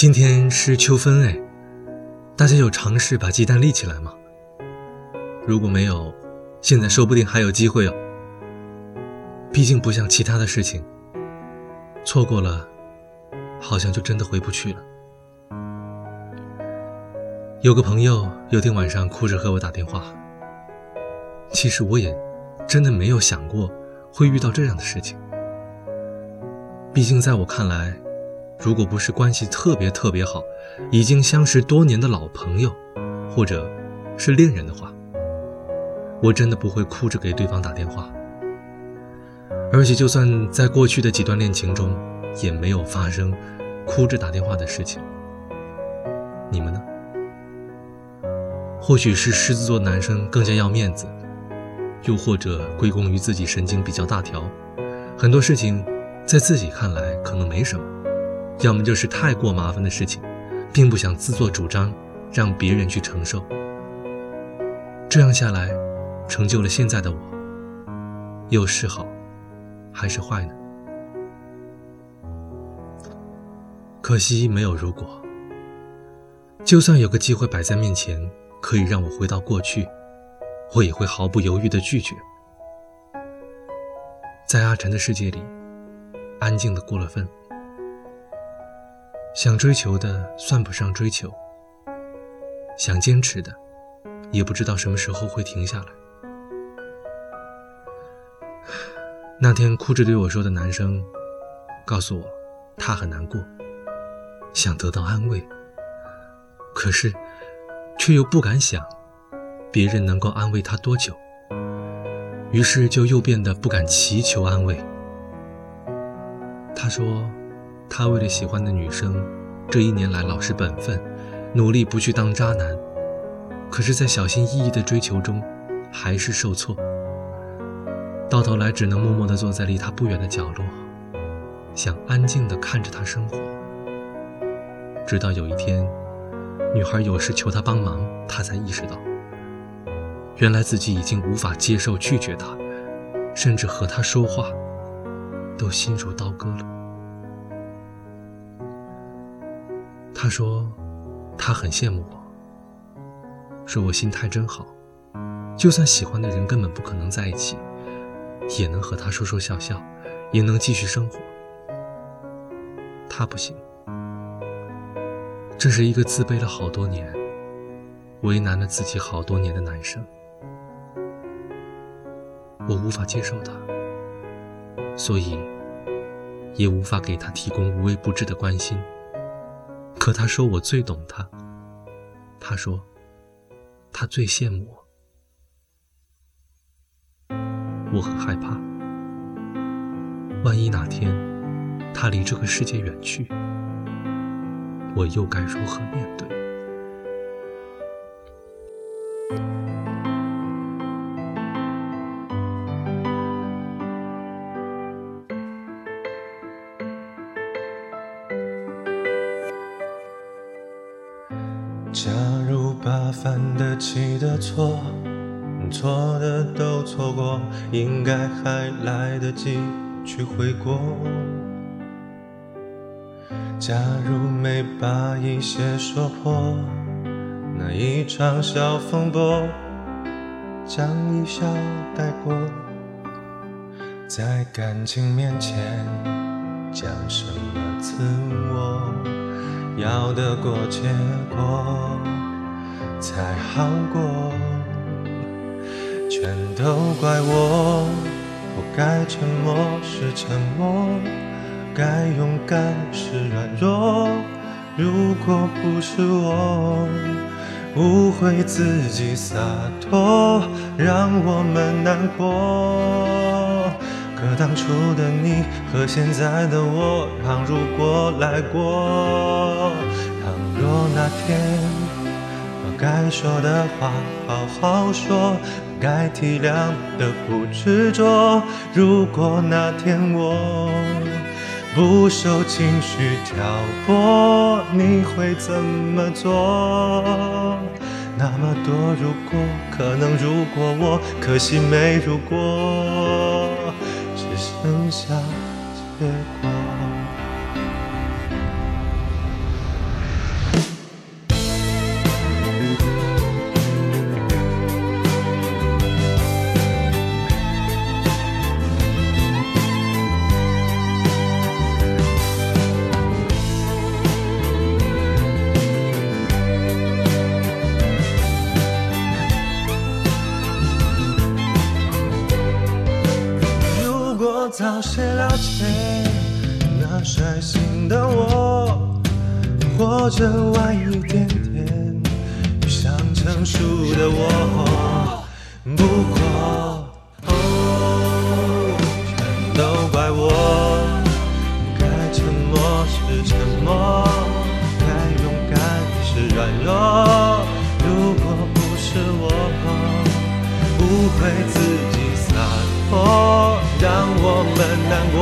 今天是秋分哎，大家有尝试把鸡蛋立起来吗？如果没有，现在说不定还有机会哦。毕竟不像其他的事情，错过了，好像就真的回不去了。有个朋友有天晚上哭着和我打电话，其实我也真的没有想过会遇到这样的事情。毕竟在我看来。如果不是关系特别特别好，已经相识多年的老朋友，或者是恋人的话，我真的不会哭着给对方打电话。而且，就算在过去的几段恋情中，也没有发生哭着打电话的事情。你们呢？或许是狮子座男生更加要面子，又或者归功于自己神经比较大条，很多事情在自己看来可能没什么。要么就是太过麻烦的事情，并不想自作主张，让别人去承受。这样下来，成就了现在的我，又是好，还是坏呢？可惜没有如果。就算有个机会摆在面前，可以让我回到过去，我也会毫不犹豫的拒绝。在阿晨的世界里，安静的过了分。想追求的算不上追求，想坚持的，也不知道什么时候会停下来。那天哭着对我说的男生，告诉我，他很难过，想得到安慰，可是，却又不敢想，别人能够安慰他多久，于是就又变得不敢祈求安慰。他说。他为了喜欢的女生，这一年来老实本分，努力不去当渣男。可是，在小心翼翼的追求中，还是受挫。到头来，只能默默地坐在离他不远的角落，想安静地看着他生活。直到有一天，女孩有事求他帮忙，他才意识到，原来自己已经无法接受拒绝他，甚至和他说话，都心如刀割了。他说：“他很羡慕我，说我心态真好，就算喜欢的人根本不可能在一起，也能和他说说笑笑，也能继续生活。他不行，这是一个自卑了好多年、为难了自己好多年的男生，我无法接受他，所以也无法给他提供无微不至的关心。”可他说我最懂他，他说他最羡慕我，我很害怕，万一哪天他离这个世界远去，我又该如何面对？假如把犯得起的错，错的都错过，应该还来得及去悔过。假如没把一些说破，那一场小风波，将一笑带过。在感情面前，讲什么自我？要得过且过才好过，全都怪我，不该沉默是沉默，该勇敢是软弱。如果不是我误会自己洒脱，让我们难过。可当初的你和现在的我，倘如果来过，倘若那天把该说的话好好说，该体谅的不执着。如果那天我不受情绪挑拨，你会怎么做？那么多如果，可能如果我，可惜没如果。下结果。早些了解那率性的我，或者晚一点点遇上成熟的我。不过，哦，全都怪我，该沉默是沉默，该勇敢是软弱。会自己洒脱，让我们难过。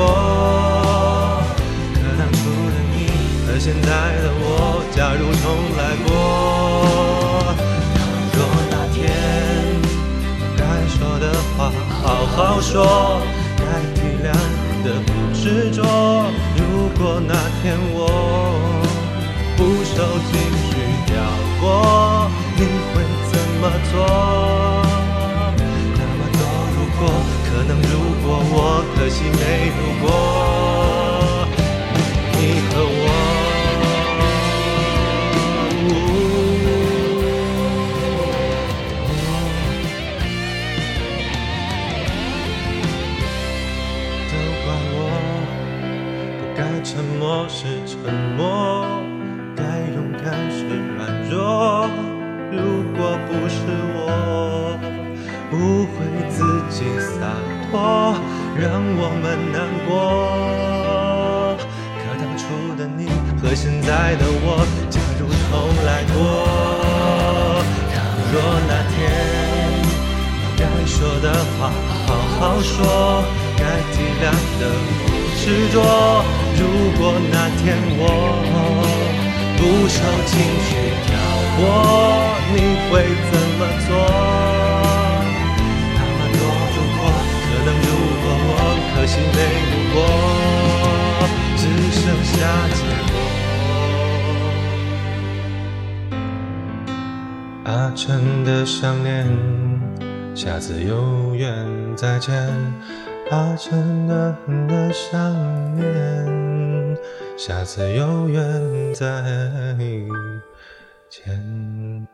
可当初的你和现在的我，假如重来过，倘若那天该说的话好好说，该体谅的不执着。如果那天我是沉默，该勇敢是软弱。如果不是我，不会自己洒脱，让我们难过。可当初的你和现在的我，假如重来过，倘若那天该说的话好好说，该体谅的不执着。如果那天我不受情绪挑拨，你会怎么做？那么多如果，可能如果我，可惜没如果，只剩下结果。阿晨的想念，下次有缘再见。怕真的恨的想念，下次有缘再见。